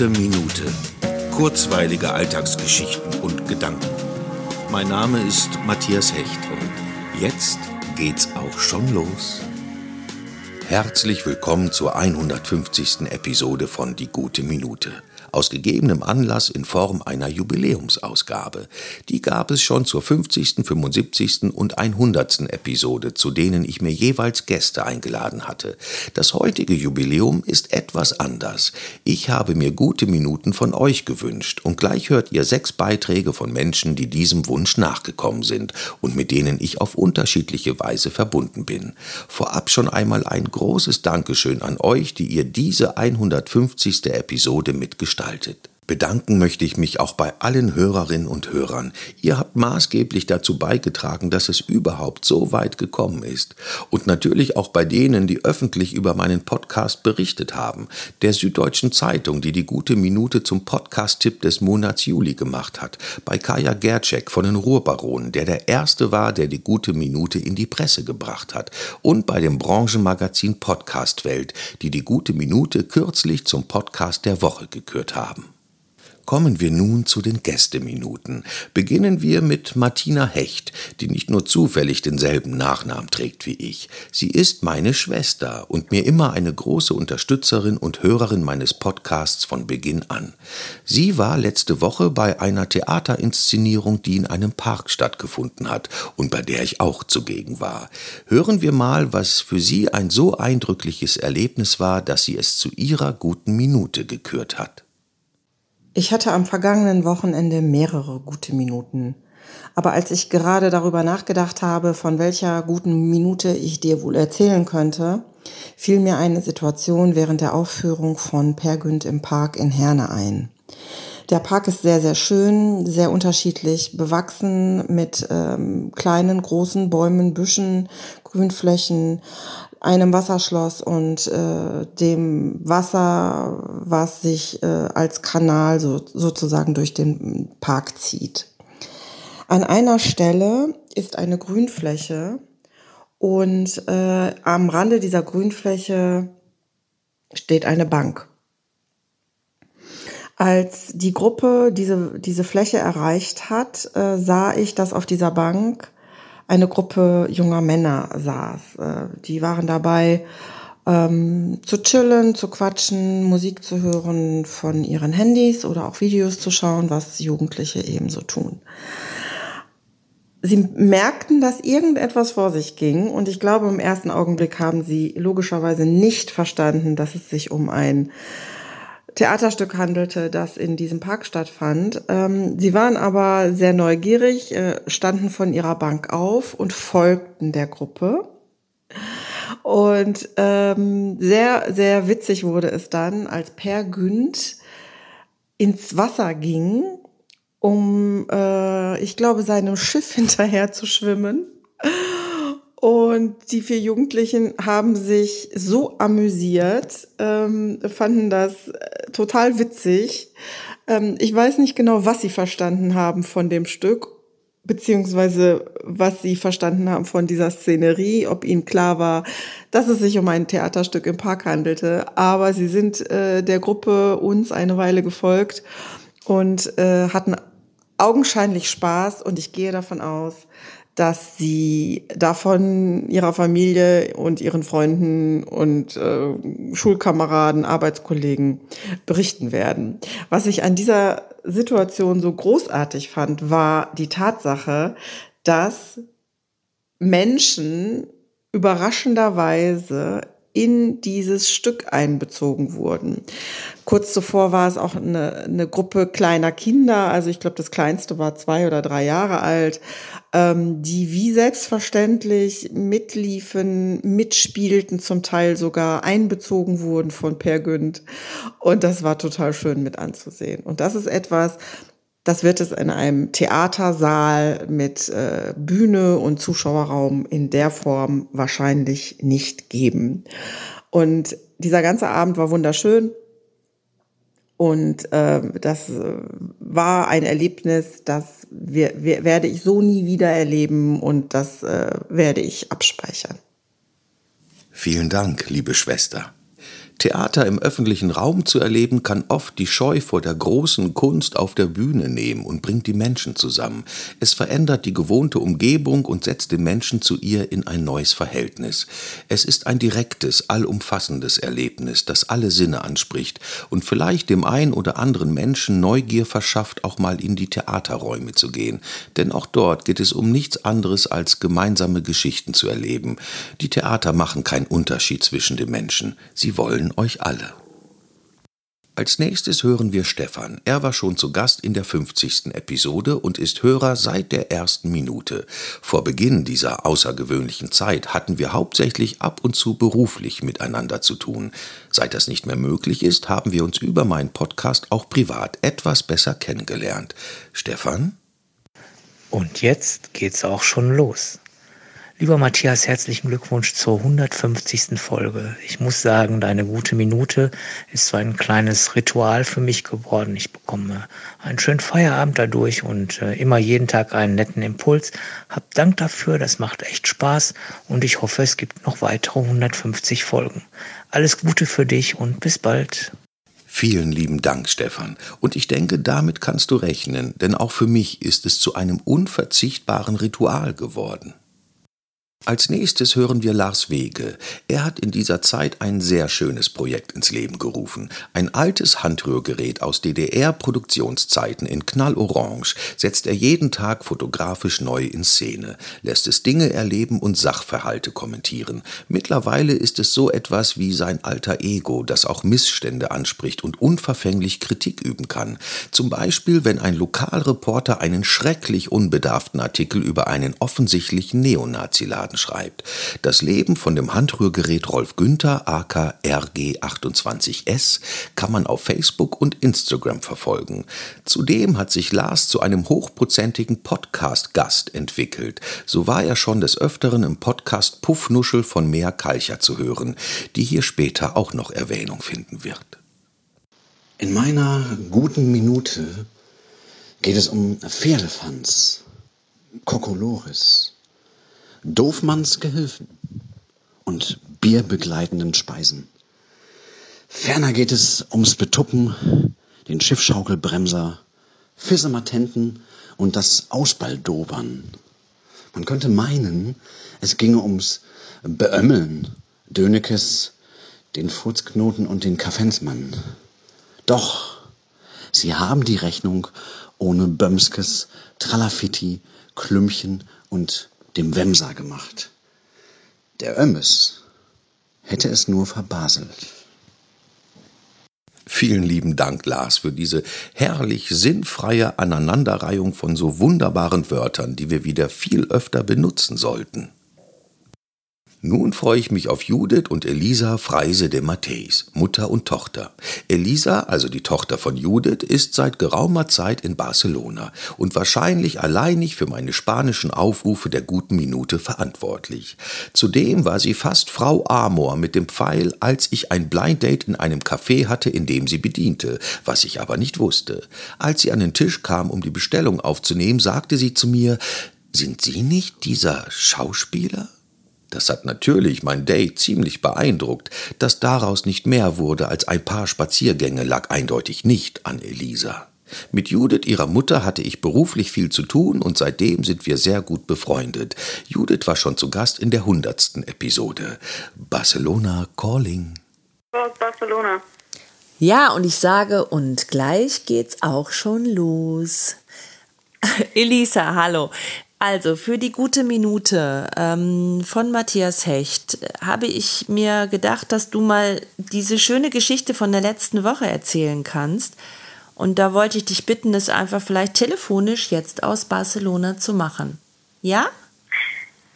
gute Minute. Kurzweilige Alltagsgeschichten und Gedanken. Mein Name ist Matthias Hecht und jetzt geht's auch schon los. Herzlich willkommen zur 150. Episode von Die gute Minute aus gegebenem Anlass in Form einer Jubiläumsausgabe. Die gab es schon zur 50., 75. und 100. Episode, zu denen ich mir jeweils Gäste eingeladen hatte. Das heutige Jubiläum ist etwas anders. Ich habe mir gute Minuten von euch gewünscht und gleich hört ihr sechs Beiträge von Menschen, die diesem Wunsch nachgekommen sind und mit denen ich auf unterschiedliche Weise verbunden bin. Vorab schon einmal ein großes Dankeschön an euch, die ihr diese 150. Episode mitgestaltet gestaltet. Bedanken möchte ich mich auch bei allen Hörerinnen und Hörern. Ihr habt maßgeblich dazu beigetragen, dass es überhaupt so weit gekommen ist. Und natürlich auch bei denen, die öffentlich über meinen Podcast berichtet haben. Der Süddeutschen Zeitung, die die gute Minute zum Podcast-Tipp des Monats Juli gemacht hat. Bei Kaya Gercek von den Ruhrbaronen, der der Erste war, der die gute Minute in die Presse gebracht hat. Und bei dem Branchenmagazin Podcast Welt, die die gute Minute kürzlich zum Podcast der Woche gekürt haben. Kommen wir nun zu den Gästeminuten. Beginnen wir mit Martina Hecht, die nicht nur zufällig denselben Nachnamen trägt wie ich. Sie ist meine Schwester und mir immer eine große Unterstützerin und Hörerin meines Podcasts von Beginn an. Sie war letzte Woche bei einer Theaterinszenierung, die in einem Park stattgefunden hat und bei der ich auch zugegen war. Hören wir mal, was für sie ein so eindrückliches Erlebnis war, dass sie es zu ihrer guten Minute gekürt hat. Ich hatte am vergangenen Wochenende mehrere gute Minuten. Aber als ich gerade darüber nachgedacht habe, von welcher guten Minute ich dir wohl erzählen könnte, fiel mir eine Situation während der Aufführung von Per Günd im Park in Herne ein. Der Park ist sehr, sehr schön, sehr unterschiedlich bewachsen mit ähm, kleinen, großen Bäumen, Büschen, Grünflächen, einem Wasserschloss und äh, dem Wasser, was sich äh, als Kanal so, sozusagen durch den Park zieht. An einer Stelle ist eine Grünfläche und äh, am Rande dieser Grünfläche steht eine Bank. Als die Gruppe diese, diese Fläche erreicht hat, äh, sah ich, dass auf dieser Bank eine Gruppe junger Männer saß. Äh, die waren dabei, ähm, zu chillen, zu quatschen, Musik zu hören von ihren Handys oder auch Videos zu schauen, was Jugendliche ebenso tun. Sie merkten, dass irgendetwas vor sich ging und ich glaube, im ersten Augenblick haben sie logischerweise nicht verstanden, dass es sich um ein Theaterstück handelte, das in diesem Park stattfand. Ähm, sie waren aber sehr neugierig, äh, standen von ihrer Bank auf und folgten der Gruppe. Und ähm, sehr, sehr witzig wurde es dann, als Per Günd ins Wasser ging, um, äh, ich glaube, seinem Schiff hinterher zu schwimmen. Und die vier Jugendlichen haben sich so amüsiert, ähm, fanden das äh, total witzig. Ähm, ich weiß nicht genau, was sie verstanden haben von dem Stück, beziehungsweise was sie verstanden haben von dieser Szenerie, ob ihnen klar war, dass es sich um ein Theaterstück im Park handelte. Aber sie sind äh, der Gruppe uns eine Weile gefolgt und äh, hatten augenscheinlich Spaß und ich gehe davon aus, dass sie davon ihrer Familie und ihren Freunden und äh, Schulkameraden, Arbeitskollegen berichten werden. Was ich an dieser Situation so großartig fand, war die Tatsache, dass Menschen überraschenderweise in dieses Stück einbezogen wurden. Kurz zuvor war es auch eine, eine Gruppe kleiner Kinder, also ich glaube, das kleinste war zwei oder drei Jahre alt, ähm, die wie selbstverständlich mitliefen, mitspielten, zum Teil sogar einbezogen wurden von Per Günd. Und das war total schön mit anzusehen. Und das ist etwas, das wird es in einem Theatersaal mit äh, Bühne und Zuschauerraum in der Form wahrscheinlich nicht geben. Und dieser ganze Abend war wunderschön. Und äh, das war ein Erlebnis, das wir, wir, werde ich so nie wieder erleben und das äh, werde ich abspeichern. Vielen Dank, liebe Schwester. Theater im öffentlichen Raum zu erleben, kann oft die Scheu vor der großen Kunst auf der Bühne nehmen und bringt die Menschen zusammen. Es verändert die gewohnte Umgebung und setzt den Menschen zu ihr in ein neues Verhältnis. Es ist ein direktes, allumfassendes Erlebnis, das alle Sinne anspricht und vielleicht dem ein oder anderen Menschen Neugier verschafft, auch mal in die Theaterräume zu gehen. Denn auch dort geht es um nichts anderes als gemeinsame Geschichten zu erleben. Die Theater machen keinen Unterschied zwischen den Menschen. Sie wollen euch alle. Als nächstes hören wir Stefan. Er war schon zu Gast in der 50. Episode und ist Hörer seit der ersten Minute. Vor Beginn dieser außergewöhnlichen Zeit hatten wir hauptsächlich ab und zu beruflich miteinander zu tun. Seit das nicht mehr möglich ist, haben wir uns über meinen Podcast auch privat etwas besser kennengelernt. Stefan? Und jetzt geht's auch schon los. Lieber Matthias, herzlichen Glückwunsch zur 150. Folge. Ich muss sagen, deine gute Minute ist so ein kleines Ritual für mich geworden. Ich bekomme einen schönen Feierabend dadurch und äh, immer jeden Tag einen netten Impuls. Hab Dank dafür, das macht echt Spaß und ich hoffe, es gibt noch weitere 150 Folgen. Alles Gute für dich und bis bald. Vielen lieben Dank, Stefan. Und ich denke, damit kannst du rechnen, denn auch für mich ist es zu einem unverzichtbaren Ritual geworden. Als nächstes hören wir Lars Wege. Er hat in dieser Zeit ein sehr schönes Projekt ins Leben gerufen. Ein altes Handrührgerät aus DDR-Produktionszeiten in Knallorange setzt er jeden Tag fotografisch neu in Szene, lässt es Dinge erleben und Sachverhalte kommentieren. Mittlerweile ist es so etwas wie sein alter Ego, das auch Missstände anspricht und unverfänglich Kritik üben kann. Zum Beispiel, wenn ein Lokalreporter einen schrecklich unbedarften Artikel über einen offensichtlichen Neonazi ladet Schaden schreibt. Das Leben von dem Handrührgerät Rolf Günther AK RG28S kann man auf Facebook und Instagram verfolgen. Zudem hat sich Lars zu einem hochprozentigen Podcast-Gast entwickelt. So war er schon des Öfteren im Podcast Puffnuschel von Mea Kalcher zu hören, die hier später auch noch Erwähnung finden wird. In meiner guten Minute geht es um Pferdefans, Kokolores, Doofmanns Gehilfen und bierbegleitenden Speisen. Ferner geht es ums Betuppen, den Schiffschaukelbremser, Fissematenten und das Ausballdobern. Man könnte meinen, es ginge ums Beömmeln, Dönekes, den Furzknoten und den Kaffensmann. Doch, sie haben die Rechnung ohne Bömskes, Tralafitti, Klümpchen und dem Wemser gemacht. Der Ömmes hätte es nur verbaselt. Vielen lieben Dank, Lars, für diese herrlich sinnfreie Aneinanderreihung von so wunderbaren Wörtern, die wir wieder viel öfter benutzen sollten. Nun freue ich mich auf Judith und Elisa Freise de Matthäus, Mutter und Tochter. Elisa, also die Tochter von Judith, ist seit geraumer Zeit in Barcelona und wahrscheinlich alleinig für meine spanischen Aufrufe der guten Minute verantwortlich. Zudem war sie fast Frau Amor mit dem Pfeil, als ich ein Blind Date in einem Café hatte, in dem sie bediente, was ich aber nicht wusste. Als sie an den Tisch kam, um die Bestellung aufzunehmen, sagte sie zu mir, sind Sie nicht dieser Schauspieler? Das hat natürlich mein Date ziemlich beeindruckt. Dass daraus nicht mehr wurde als ein paar Spaziergänge lag eindeutig nicht an Elisa. Mit Judith, ihrer Mutter, hatte ich beruflich viel zu tun und seitdem sind wir sehr gut befreundet. Judith war schon zu Gast in der hundertsten Episode. Barcelona Calling. Aus Barcelona. Ja, und ich sage, und gleich geht's auch schon los. Elisa, hallo. Also für die gute Minute ähm, von Matthias Hecht habe ich mir gedacht, dass du mal diese schöne Geschichte von der letzten Woche erzählen kannst. Und da wollte ich dich bitten, es einfach vielleicht telefonisch jetzt aus Barcelona zu machen. Ja?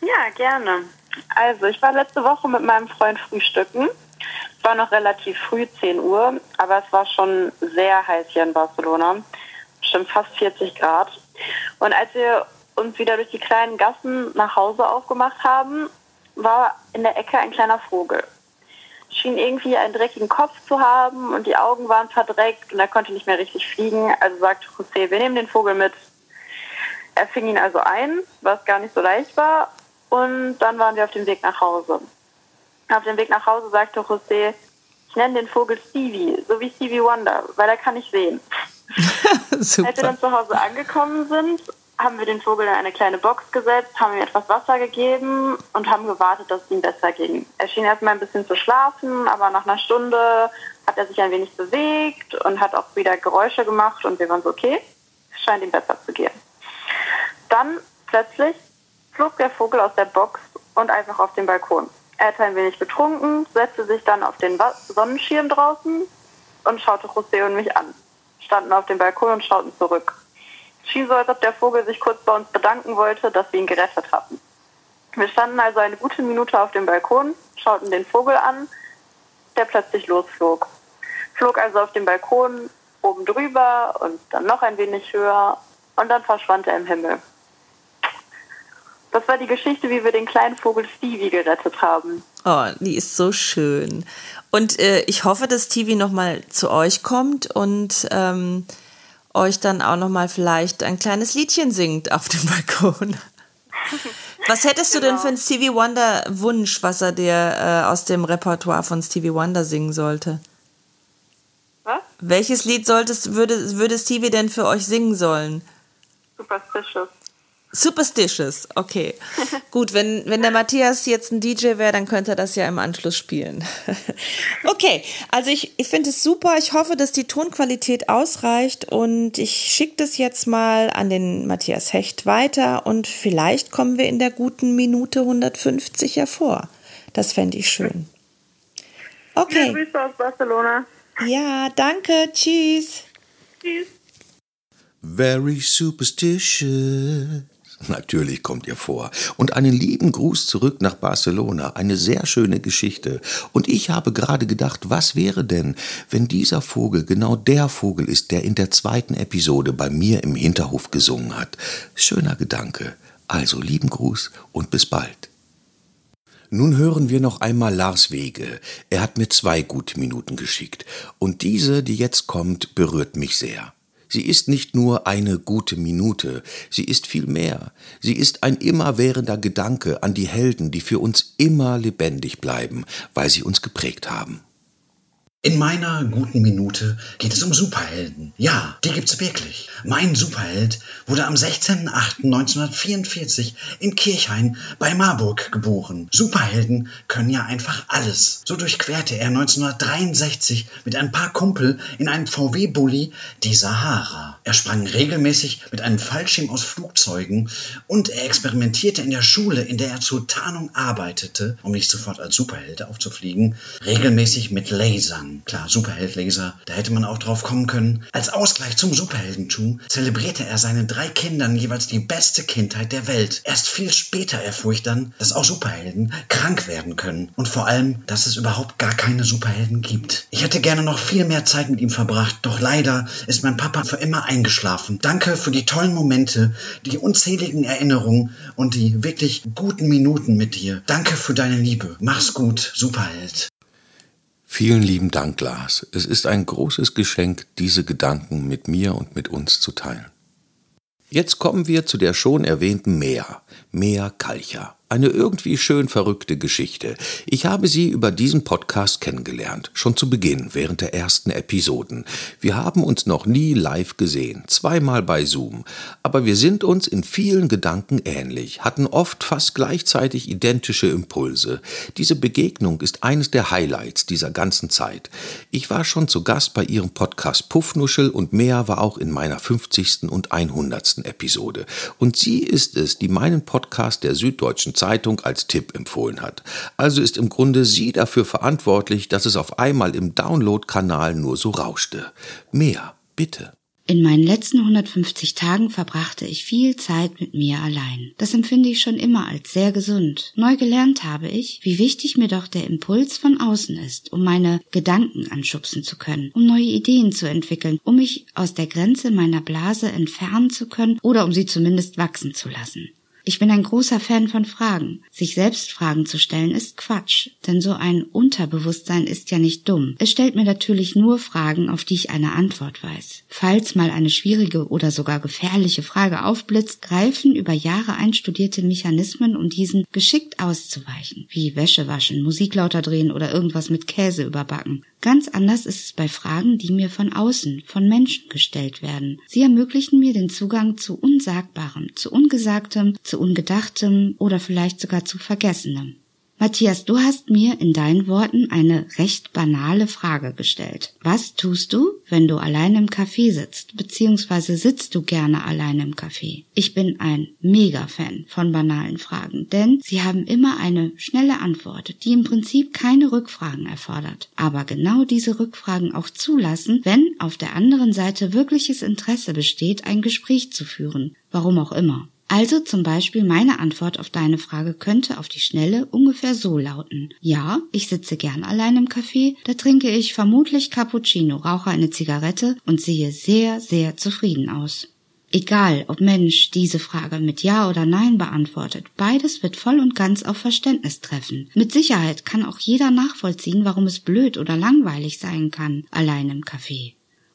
Ja, gerne. Also ich war letzte Woche mit meinem Freund frühstücken. Es war noch relativ früh, 10 Uhr, aber es war schon sehr heiß hier in Barcelona. Bestimmt fast 40 Grad. Und als wir uns wieder durch die kleinen Gassen nach Hause aufgemacht haben, war in der Ecke ein kleiner Vogel. Schien irgendwie einen dreckigen Kopf zu haben und die Augen waren verdreckt und er konnte nicht mehr richtig fliegen. Also sagte José, wir nehmen den Vogel mit. Er fing ihn also ein, was gar nicht so leicht war. Und dann waren wir auf dem Weg nach Hause. Auf dem Weg nach Hause sagte José, Ich nenne den Vogel Stevie, so wie Stevie Wonder, weil er kann ich sehen. Als wir dann zu Hause angekommen sind, haben wir den Vogel in eine kleine Box gesetzt, haben ihm etwas Wasser gegeben und haben gewartet, dass es ihm besser ging. Er schien erstmal ein bisschen zu schlafen, aber nach einer Stunde hat er sich ein wenig bewegt und hat auch wieder Geräusche gemacht und wir waren so, okay, es scheint ihm besser zu gehen. Dann plötzlich flog der Vogel aus der Box und einfach auf den Balkon. Er hatte ein wenig getrunken, setzte sich dann auf den Sonnenschirm draußen und schaute José und mich an. Standen auf dem Balkon und schauten zurück. Schien so, als ob der Vogel sich kurz bei uns bedanken wollte, dass wir ihn gerettet hatten. Wir standen also eine gute Minute auf dem Balkon, schauten den Vogel an, der plötzlich losflog. Flog also auf dem Balkon oben drüber und dann noch ein wenig höher und dann verschwand er im Himmel. Das war die Geschichte, wie wir den kleinen Vogel Stevie gerettet haben. Oh, die ist so schön. Und äh, ich hoffe, dass Stevie nochmal zu euch kommt und ähm, euch dann auch nochmal vielleicht ein kleines Liedchen singt auf dem Balkon. Was hättest genau. du denn für einen Stevie Wonder Wunsch, was er dir äh, aus dem Repertoire von Stevie Wonder singen sollte? Was? Welches Lied solltest, würde, würde Stevie denn für euch singen sollen? Superstitious. Superstitious, okay. Gut, wenn, wenn der Matthias jetzt ein DJ wäre, dann könnte er das ja im Anschluss spielen. okay, also ich, ich finde es super. Ich hoffe, dass die Tonqualität ausreicht und ich schicke das jetzt mal an den Matthias Hecht weiter und vielleicht kommen wir in der guten Minute 150 hervor. Das fände ich schön. Okay. Ja, Grüße aus Barcelona. Ja, danke. Tschüss. Tschüss. Very superstitious. Natürlich kommt ihr vor. Und einen lieben Gruß zurück nach Barcelona. Eine sehr schöne Geschichte. Und ich habe gerade gedacht, was wäre denn, wenn dieser Vogel genau der Vogel ist, der in der zweiten Episode bei mir im Hinterhof gesungen hat. Schöner Gedanke. Also lieben Gruß und bis bald. Nun hören wir noch einmal Lars Wege. Er hat mir zwei gute Minuten geschickt. Und diese, die jetzt kommt, berührt mich sehr. Sie ist nicht nur eine gute Minute, sie ist viel mehr. Sie ist ein immerwährender Gedanke an die Helden, die für uns immer lebendig bleiben, weil sie uns geprägt haben. In meiner guten Minute geht es um Superhelden. Ja, die gibt's wirklich. Mein Superheld wurde am 16.08.1944 in Kirchhain bei Marburg geboren. Superhelden können ja einfach alles. So durchquerte er 1963 mit ein paar Kumpel in einem VW-Bully die Sahara. Er sprang regelmäßig mit einem Fallschirm aus Flugzeugen und er experimentierte in der Schule, in der er zur Tarnung arbeitete, um nicht sofort als Superheld aufzufliegen, regelmäßig mit Lasern. Klar, Superheld-Laser, da hätte man auch drauf kommen können. Als Ausgleich zum Superheldentum zelebrierte er seinen drei Kindern jeweils die beste Kindheit der Welt. Erst viel später erfuhr ich dann, dass auch Superhelden krank werden können. Und vor allem, dass es überhaupt gar keine Superhelden gibt. Ich hätte gerne noch viel mehr Zeit mit ihm verbracht, doch leider ist mein Papa für immer eingeschlafen. Danke für die tollen Momente, die unzähligen Erinnerungen und die wirklich guten Minuten mit dir. Danke für deine Liebe. Mach's gut, Superheld. Vielen lieben Dank, Lars. Es ist ein großes Geschenk, diese Gedanken mit mir und mit uns zu teilen. Jetzt kommen wir zu der schon erwähnten Mea, Mea Kalcher. Eine irgendwie schön verrückte Geschichte. Ich habe sie über diesen Podcast kennengelernt, schon zu Beginn, während der ersten Episoden. Wir haben uns noch nie live gesehen, zweimal bei Zoom, aber wir sind uns in vielen Gedanken ähnlich, hatten oft fast gleichzeitig identische Impulse. Diese Begegnung ist eines der Highlights dieser ganzen Zeit. Ich war schon zu Gast bei ihrem Podcast Puffnuschel und mehr war auch in meiner 50. und 100. Episode. Und sie ist es, die meinen Podcast der Süddeutschen Zeitung als Tipp empfohlen hat. Also ist im Grunde sie dafür verantwortlich, dass es auf einmal im Download-Kanal nur so rauschte. Mehr, bitte. In meinen letzten 150 Tagen verbrachte ich viel Zeit mit mir allein. Das empfinde ich schon immer als sehr gesund. Neu gelernt habe ich, wie wichtig mir doch der Impuls von außen ist, um meine Gedanken anschubsen zu können, um neue Ideen zu entwickeln, um mich aus der Grenze meiner Blase entfernen zu können oder um sie zumindest wachsen zu lassen. Ich bin ein großer Fan von Fragen. Sich selbst Fragen zu stellen ist Quatsch, denn so ein Unterbewusstsein ist ja nicht dumm. Es stellt mir natürlich nur Fragen, auf die ich eine Antwort weiß. Falls mal eine schwierige oder sogar gefährliche Frage aufblitzt, greifen über Jahre einstudierte Mechanismen, um diesen geschickt auszuweichen, wie Wäsche waschen, Musik lauter drehen oder irgendwas mit Käse überbacken. Ganz anders ist es bei Fragen, die mir von außen, von Menschen gestellt werden. Sie ermöglichen mir den Zugang zu Unsagbarem, zu Ungesagtem, zu Ungedachtem oder vielleicht sogar zu Vergessenem. Matthias, du hast mir in deinen Worten eine recht banale Frage gestellt. Was tust du, wenn du allein im Café sitzt, beziehungsweise sitzt du gerne allein im Café? Ich bin ein Mega-Fan von banalen Fragen, denn sie haben immer eine schnelle Antwort, die im Prinzip keine Rückfragen erfordert. Aber genau diese Rückfragen auch zulassen, wenn auf der anderen Seite wirkliches Interesse besteht, ein Gespräch zu führen. Warum auch immer. Also zum Beispiel meine Antwort auf deine Frage könnte auf die Schnelle ungefähr so lauten. Ja, ich sitze gern allein im Café, da trinke ich vermutlich Cappuccino, rauche eine Zigarette und sehe sehr, sehr zufrieden aus. Egal, ob Mensch diese Frage mit Ja oder Nein beantwortet, beides wird voll und ganz auf Verständnis treffen. Mit Sicherheit kann auch jeder nachvollziehen, warum es blöd oder langweilig sein kann, allein im Café.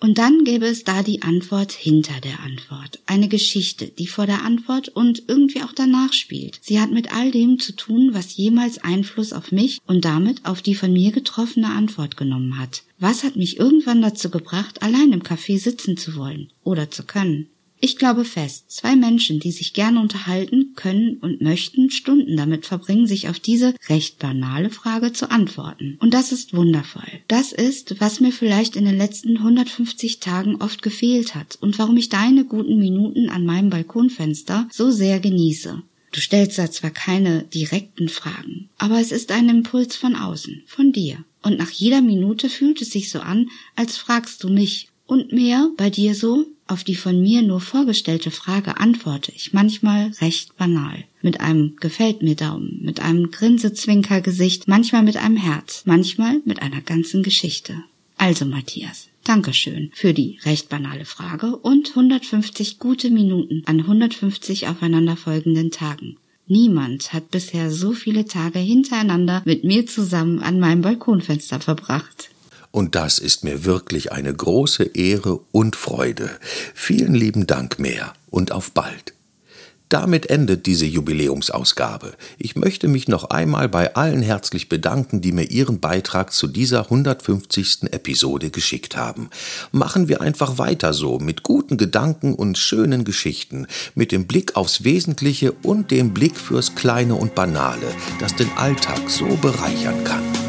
Und dann gäbe es da die Antwort hinter der Antwort. Eine Geschichte, die vor der Antwort und irgendwie auch danach spielt. Sie hat mit all dem zu tun, was jemals Einfluss auf mich und damit auf die von mir getroffene Antwort genommen hat. Was hat mich irgendwann dazu gebracht, allein im Café sitzen zu wollen oder zu können? Ich glaube fest, zwei Menschen, die sich gerne unterhalten, können und möchten Stunden damit verbringen, sich auf diese recht banale Frage zu antworten. Und das ist wundervoll. Das ist, was mir vielleicht in den letzten 150 Tagen oft gefehlt hat und warum ich deine guten Minuten an meinem Balkonfenster so sehr genieße. Du stellst da zwar keine direkten Fragen, aber es ist ein Impuls von außen, von dir. Und nach jeder Minute fühlt es sich so an, als fragst du mich. Und mehr bei dir so, auf die von mir nur vorgestellte Frage antworte ich manchmal recht banal. Mit einem gefällt mir Daumen, mit einem Grinsezwinkergesicht, manchmal mit einem Herz, manchmal mit einer ganzen Geschichte. Also Matthias, Dankeschön für die recht banale Frage und 150 gute Minuten an 150 aufeinanderfolgenden Tagen. Niemand hat bisher so viele Tage hintereinander mit mir zusammen an meinem Balkonfenster verbracht. Und das ist mir wirklich eine große Ehre und Freude. Vielen lieben Dank mehr und auf bald. Damit endet diese Jubiläumsausgabe. Ich möchte mich noch einmal bei allen herzlich bedanken, die mir ihren Beitrag zu dieser 150. Episode geschickt haben. Machen wir einfach weiter so, mit guten Gedanken und schönen Geschichten, mit dem Blick aufs Wesentliche und dem Blick fürs Kleine und Banale, das den Alltag so bereichern kann.